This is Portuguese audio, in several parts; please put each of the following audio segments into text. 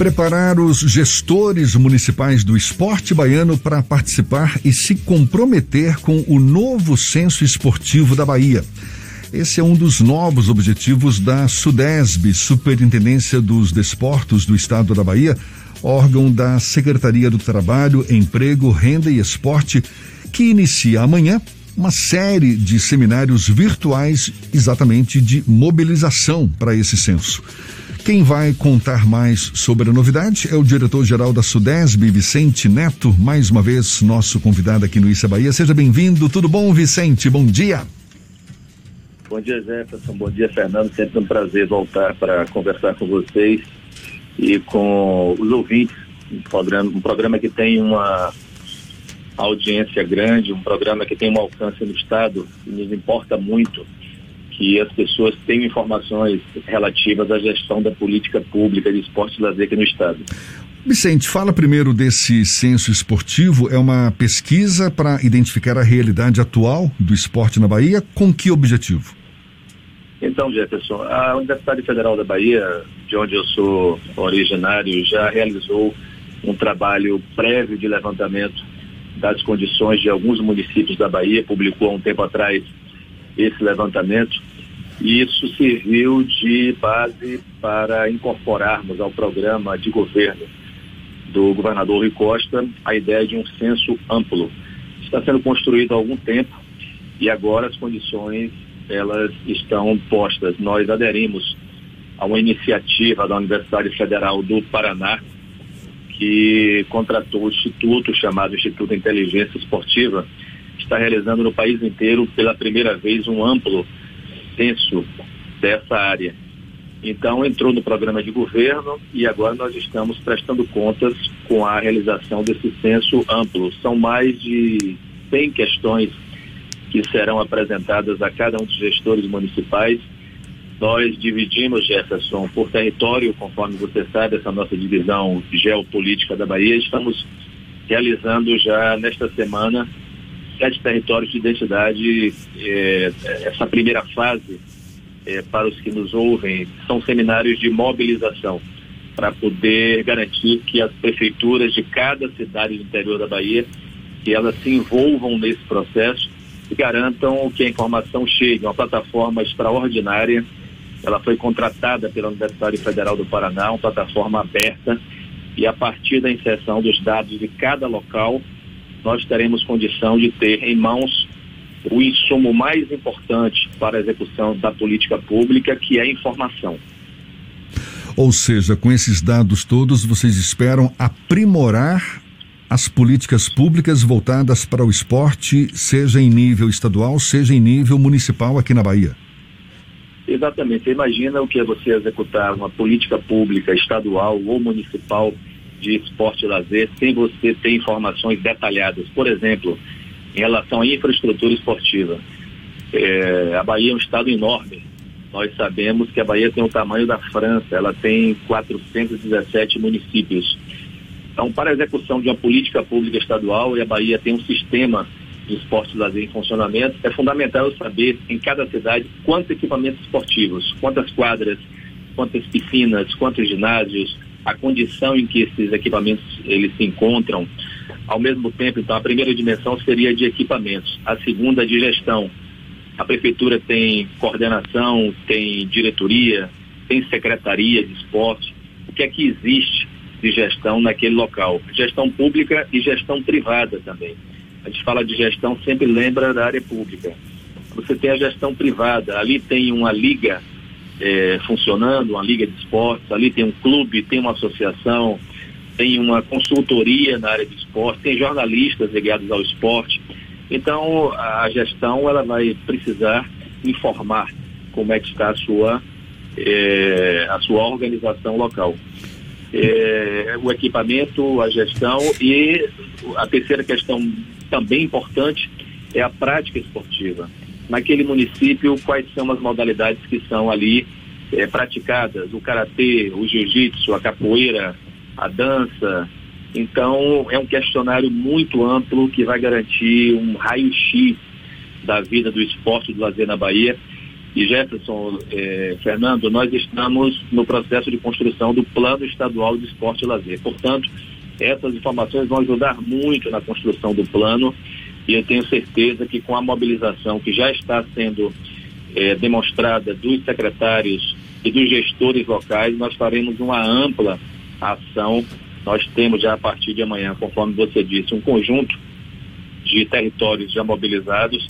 Preparar os gestores municipais do esporte baiano para participar e se comprometer com o novo censo esportivo da Bahia. Esse é um dos novos objetivos da SUDESB, Superintendência dos Desportos do Estado da Bahia, órgão da Secretaria do Trabalho, Emprego, Renda e Esporte, que inicia amanhã uma série de seminários virtuais exatamente de mobilização para esse censo. Quem vai contar mais sobre a novidade é o diretor-geral da Sudesb, Vicente Neto, mais uma vez nosso convidado aqui no Issa Bahia. Seja bem-vindo. Tudo bom, Vicente? Bom dia. Bom dia, Jefferson. Bom dia, Fernando. Sempre um prazer voltar para conversar com vocês e com os ouvintes. Um programa, um programa que tem uma audiência grande, um programa que tem um alcance no Estado e nos importa muito que as pessoas tenham informações relativas à gestão da política pública de esporte e lazer aqui no Estado. Vicente, fala primeiro desse censo esportivo. É uma pesquisa para identificar a realidade atual do esporte na Bahia. Com que objetivo? Então, Jefferson, a Universidade Federal da Bahia, de onde eu sou originário, já realizou um trabalho prévio de levantamento das condições de alguns municípios da Bahia, publicou há um tempo atrás esse levantamento e isso serviu de base para incorporarmos ao programa de governo do governador Rui Costa a ideia de um censo amplo. Está sendo construído há algum tempo e agora as condições elas estão postas. Nós aderimos a uma iniciativa da Universidade Federal do Paraná que contratou o instituto chamado Instituto Inteligência Esportiva, está realizando no país inteiro pela primeira vez um amplo censo dessa área. Então, entrou no programa de governo e agora nós estamos prestando contas com a realização desse censo amplo. São mais de 100 questões que serão apresentadas a cada um dos gestores municipais. Nós dividimos, Jefferson, por território, conforme você sabe, essa nossa divisão geopolítica da Bahia. Estamos realizando já nesta semana sete territórios de identidade, é, essa primeira fase, é, para os que nos ouvem, são seminários de mobilização para poder garantir que as prefeituras de cada cidade do interior da Bahia, que elas se envolvam nesse processo e garantam que a informação chegue. Uma plataforma extraordinária, ela foi contratada pela Universidade Federal do Paraná, uma plataforma aberta, e a partir da inserção dos dados de cada local, nós teremos condição de ter em mãos o insumo mais importante para a execução da política pública, que é a informação. Ou seja, com esses dados todos, vocês esperam aprimorar as políticas públicas voltadas para o esporte, seja em nível estadual, seja em nível municipal aqui na Bahia? Exatamente. Você imagina o que é você executar uma política pública estadual ou municipal de esporte e lazer sem você ter informações detalhadas. Por exemplo, em relação à infraestrutura esportiva. É, a Bahia é um estado enorme. Nós sabemos que a Bahia tem o tamanho da França, ela tem 417 municípios. Então, para a execução de uma política pública estadual, e a Bahia tem um sistema de esporte e lazer em funcionamento, é fundamental saber em cada cidade quantos equipamentos esportivos, quantas quadras, quantas piscinas, quantos ginásios, a condição em que esses equipamentos eles se encontram. Ao mesmo tempo, então, a primeira dimensão seria de equipamentos, a segunda de gestão. A prefeitura tem coordenação, tem diretoria, tem secretaria de esporte. O que é que existe de gestão naquele local? Gestão pública e gestão privada também. A gente fala de gestão, sempre lembra da área pública. Você tem a gestão privada, ali tem uma liga é, funcionando, uma liga de esportes, ali tem um clube, tem uma associação, tem uma consultoria na área de esporte, tem jornalistas ligados ao esporte. Então a gestão ela vai precisar informar como é que está a sua, é, a sua organização local. É, o equipamento, a gestão e a terceira questão também importante é a prática esportiva naquele município quais são as modalidades que são ali é, praticadas, o karatê, o jiu-jitsu, a capoeira, a dança. Então, é um questionário muito amplo que vai garantir um raio-x da vida do esporte do lazer na Bahia E Jefferson, eh, Fernando, nós estamos no processo de construção do Plano Estadual de Esporte e Lazer. Portanto, essas informações vão ajudar muito na construção do plano e eu tenho certeza que com a mobilização que já está sendo eh, demonstrada dos secretários e dos gestores locais, nós faremos uma ampla ação. Nós temos já a partir de amanhã, conforme você disse, um conjunto de territórios já mobilizados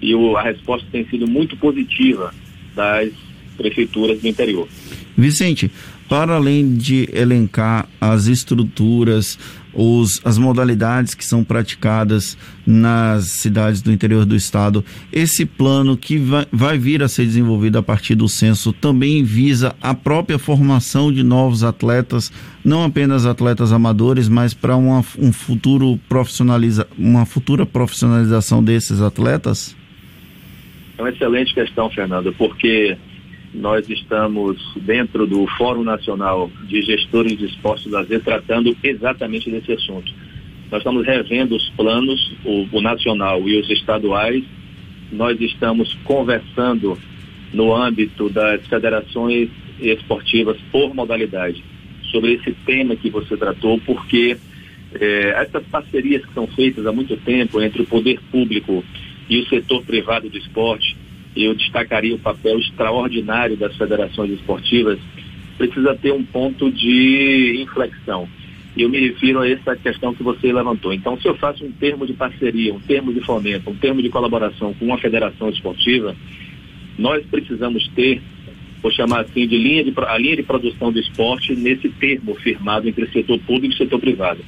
e o, a resposta tem sido muito positiva das prefeituras do interior. Vicente, para além de elencar as estruturas, os, as modalidades que são praticadas nas cidades do interior do estado, esse plano que vai, vai vir a ser desenvolvido a partir do censo também visa a própria formação de novos atletas, não apenas atletas amadores, mas para um futuro profissionaliza, uma futura profissionalização desses atletas? É uma excelente questão, Fernando, porque nós estamos dentro do Fórum Nacional de Gestores de Esporte e Lazer tratando exatamente desse assunto. Nós estamos revendo os planos, o, o nacional e os estaduais. Nós estamos conversando no âmbito das federações esportivas por modalidade sobre esse tema que você tratou, porque eh, essas parcerias que são feitas há muito tempo entre o poder público e o setor privado do esporte, eu destacaria o papel extraordinário das federações esportivas, precisa ter um ponto de inflexão. Eu me refiro a essa questão que você levantou. Então, se eu faço um termo de parceria, um termo de fomento, um termo de colaboração com uma federação esportiva, nós precisamos ter, vou chamar assim, de linha de, a linha de produção do esporte nesse termo firmado entre setor público e setor privado.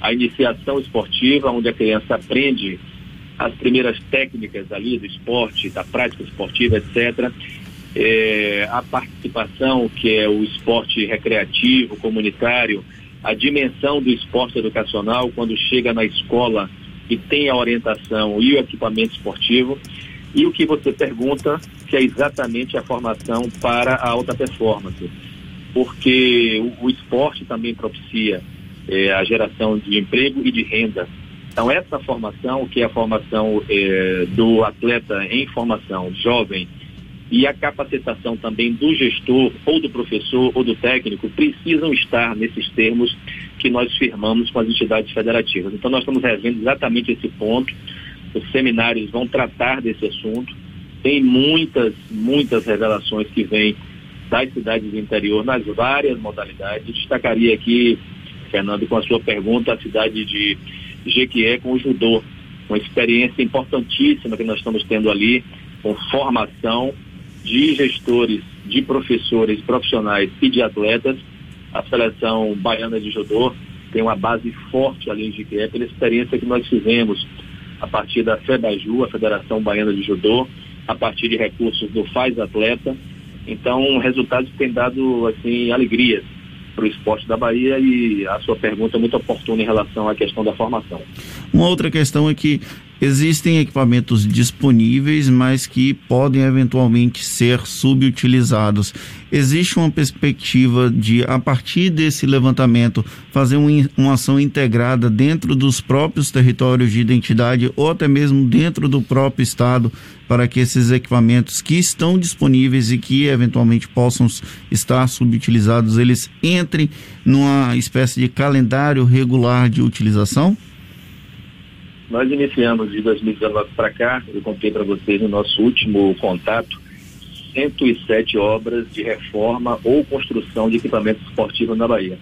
A iniciação esportiva, onde a criança aprende as primeiras técnicas ali do esporte, da prática esportiva, etc. É, a participação, que é o esporte recreativo, comunitário, a dimensão do esporte educacional, quando chega na escola e tem a orientação e o equipamento esportivo. E o que você pergunta, que é exatamente a formação para a alta performance. Porque o, o esporte também propicia é, a geração de emprego e de renda então, essa formação, que é a formação eh, do atleta em formação jovem, e a capacitação também do gestor, ou do professor, ou do técnico, precisam estar nesses termos que nós firmamos com as entidades federativas. Então, nós estamos revendo exatamente esse ponto. Os seminários vão tratar desse assunto. Tem muitas, muitas revelações que vêm das cidades do interior nas várias modalidades. Destacaria aqui, Fernando, com a sua pergunta, a cidade de Jequié com o judô. Uma experiência importantíssima que nós estamos tendo ali, com formação de gestores, de professores, profissionais e de atletas. A seleção baiana de judô tem uma base forte ali em Jequié, pela experiência que nós fizemos a partir da FEBAJU, a Federação Baiana de Judô, a partir de recursos do Faz Atleta. Então, resultados que têm dado, assim, alegrias para o esporte da Bahia e a sua pergunta é muito oportuna em relação à questão da formação. Uma outra questão é que existem equipamentos disponíveis, mas que podem eventualmente ser subutilizados. Existe uma perspectiva de, a partir desse levantamento, fazer um, uma ação integrada dentro dos próprios territórios de identidade ou até mesmo dentro do próprio Estado, para que esses equipamentos que estão disponíveis e que eventualmente possam estar subutilizados, eles entrem numa espécie de calendário regular de utilização? Nós iniciamos de 2019 para cá, eu contei para vocês no nosso último contato, 107 obras de reforma ou construção de equipamentos esportivos na Bahia.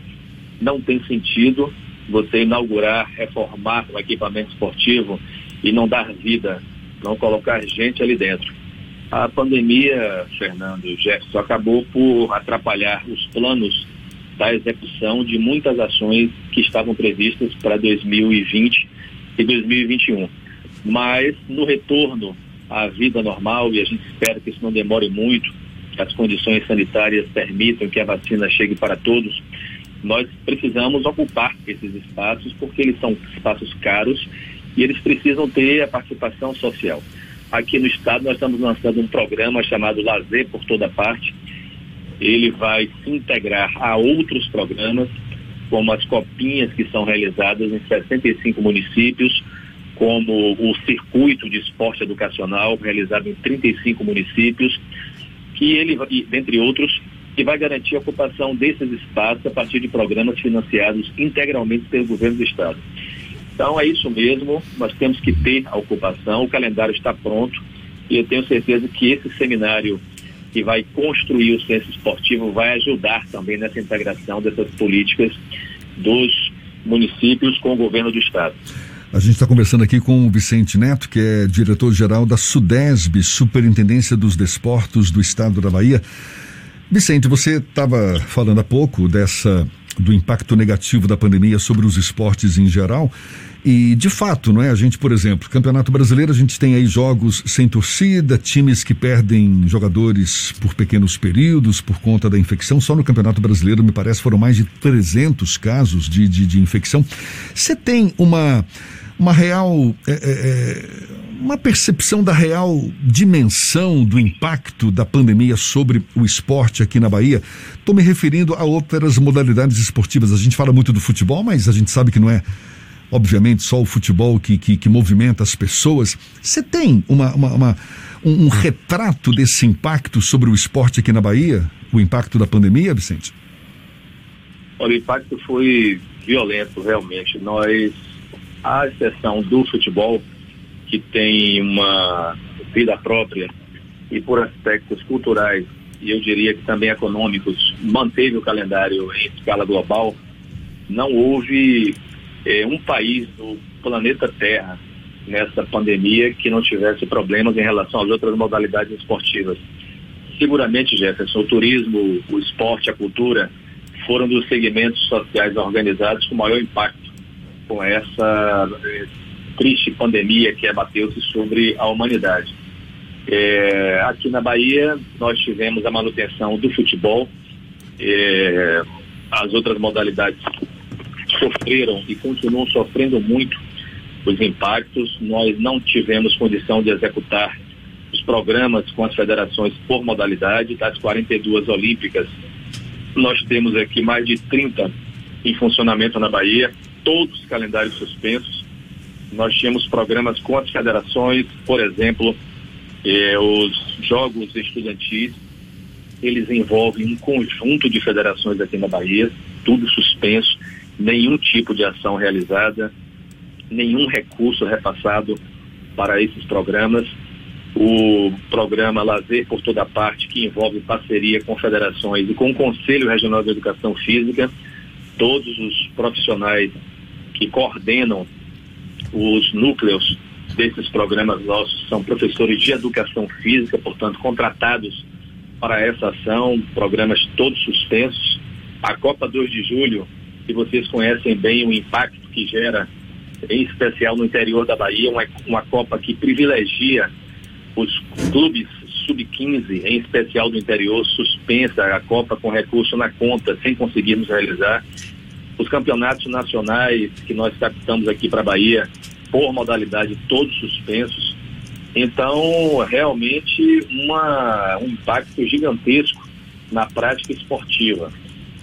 Não tem sentido você inaugurar, reformar um equipamento esportivo e não dar vida, não colocar gente ali dentro. A pandemia, Fernando Jefferson, acabou por atrapalhar os planos da execução de muitas ações que estavam previstas para 2020 e 2021. Mas no retorno à vida normal, e a gente espera que isso não demore muito, que as condições sanitárias permitam que a vacina chegue para todos, nós precisamos ocupar esses espaços porque eles são espaços caros e eles precisam ter a participação social. Aqui no estado nós estamos lançando um programa chamado Lazer por Toda Parte. Ele vai se integrar a outros programas como as copinhas que são realizadas em 65 municípios, como o circuito de esporte educacional realizado em 35 municípios, que ele, dentre outros, que vai garantir a ocupação desses espaços a partir de programas financiados integralmente pelo governo do Estado. Então é isso mesmo, nós temos que ter a ocupação, o calendário está pronto e eu tenho certeza que esse seminário que vai construir o censo esportivo vai ajudar também nessa integração dessas políticas dos municípios com o governo do estado. A gente está conversando aqui com o Vicente Neto, que é diretor-geral da SUDESB, Superintendência dos Desportos do Estado da Bahia. Vicente, você estava falando há pouco dessa do impacto negativo da pandemia sobre os esportes em geral. E, de fato, não é? A gente, por exemplo, Campeonato Brasileiro, a gente tem aí jogos sem torcida, times que perdem jogadores por pequenos períodos por conta da infecção. Só no Campeonato Brasileiro, me parece, foram mais de 300 casos de, de, de infecção. Você tem uma, uma real. É, é, é uma percepção da real dimensão do impacto da pandemia sobre o esporte aqui na Bahia. Estou me referindo a outras modalidades esportivas. A gente fala muito do futebol, mas a gente sabe que não é, obviamente, só o futebol que, que, que movimenta as pessoas. Você tem uma, uma, uma um, um retrato desse impacto sobre o esporte aqui na Bahia? O impacto da pandemia, Vicente? Olha, o impacto foi violento, realmente. Nós, à exceção do futebol, que tem uma vida própria e por aspectos culturais e eu diria que também econômicos, manteve o calendário em escala global, não houve eh, um país do planeta Terra nessa pandemia que não tivesse problemas em relação às outras modalidades esportivas. Seguramente, Jefferson, o turismo, o esporte, a cultura foram dos segmentos sociais organizados com maior impacto com essa eh, triste pandemia que abateu-se sobre a humanidade. É, aqui na Bahia, nós tivemos a manutenção do futebol, é, as outras modalidades sofreram e continuam sofrendo muito os impactos. Nós não tivemos condição de executar os programas com as federações por modalidade, das 42 olímpicas. Nós temos aqui mais de 30 em funcionamento na Bahia, todos os calendários suspensos. Nós tínhamos programas com as federações, por exemplo, eh, os jogos estudantis, eles envolvem um conjunto de federações aqui na Bahia, tudo suspenso, nenhum tipo de ação realizada, nenhum recurso repassado para esses programas. O programa Lazer por Toda Parte, que envolve parceria com federações e com o Conselho Regional de Educação Física, todos os profissionais que coordenam os núcleos desses programas nossos são professores de educação física, portanto, contratados para essa ação, programas todos suspensos. A Copa 2 de Julho, que vocês conhecem bem o impacto que gera, em especial no interior da Bahia, uma, uma Copa que privilegia os clubes sub-15, em especial do interior, suspensa a Copa com recurso na conta, sem conseguirmos realizar os campeonatos nacionais que nós captamos aqui para a Bahia, por modalidade, todos suspensos. Então, realmente, uma, um impacto gigantesco na prática esportiva.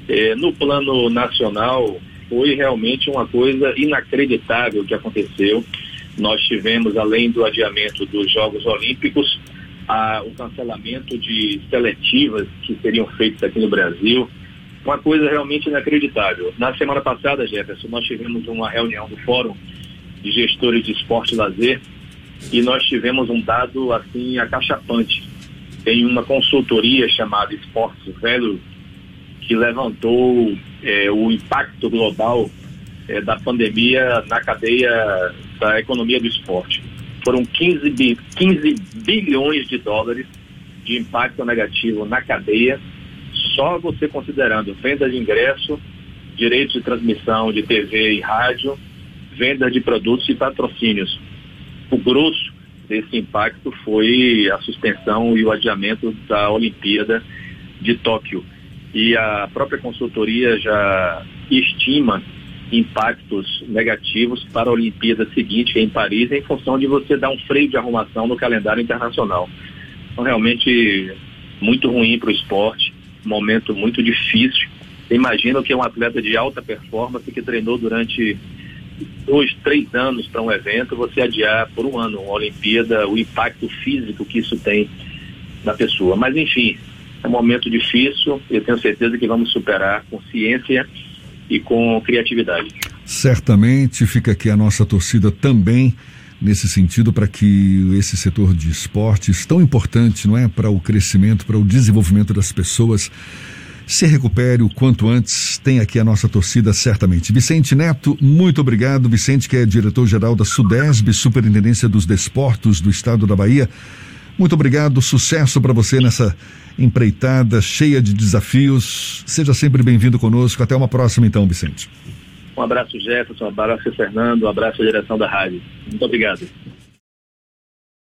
É, no plano nacional, foi realmente uma coisa inacreditável que aconteceu. Nós tivemos, além do adiamento dos Jogos Olímpicos, a, o cancelamento de seletivas que seriam feitas aqui no Brasil, uma coisa realmente inacreditável. Na semana passada, Jefferson, nós tivemos uma reunião do Fórum de Gestores de Esporte e Lazer e nós tivemos um dado assim acachapante. Tem uma consultoria chamada Esportes Velho que levantou é, o impacto global é, da pandemia na cadeia da economia do esporte. Foram 15, bi 15 bilhões de dólares de impacto negativo na cadeia só você considerando venda de ingresso, direitos de transmissão de TV e rádio, venda de produtos e patrocínios. O grosso desse impacto foi a suspensão e o adiamento da Olimpíada de Tóquio. E a própria consultoria já estima impactos negativos para a Olimpíada seguinte em Paris, em função de você dar um freio de arrumação no calendário internacional. Então, realmente, muito ruim para o esporte momento muito difícil. Imagina que é um atleta de alta performance que treinou durante dois, três anos para um evento, você adiar por um ano uma Olimpíada, o impacto físico que isso tem da pessoa. Mas, enfim, é um momento difícil eu tenho certeza que vamos superar com ciência e com criatividade. Certamente fica aqui a nossa torcida também nesse sentido para que esse setor de esportes tão importante, não é, para o crescimento, para o desenvolvimento das pessoas se recupere o quanto antes. Tem aqui a nossa torcida certamente. Vicente Neto, muito obrigado. Vicente, que é diretor-geral da Sudesb, Superintendência dos Desportos do Estado da Bahia. Muito obrigado, sucesso para você nessa empreitada cheia de desafios. Seja sempre bem-vindo conosco. Até uma próxima, então, Vicente. Um abraço, Jefferson. Um abraço, Fernando. Um abraço à direção da rádio. Muito obrigado.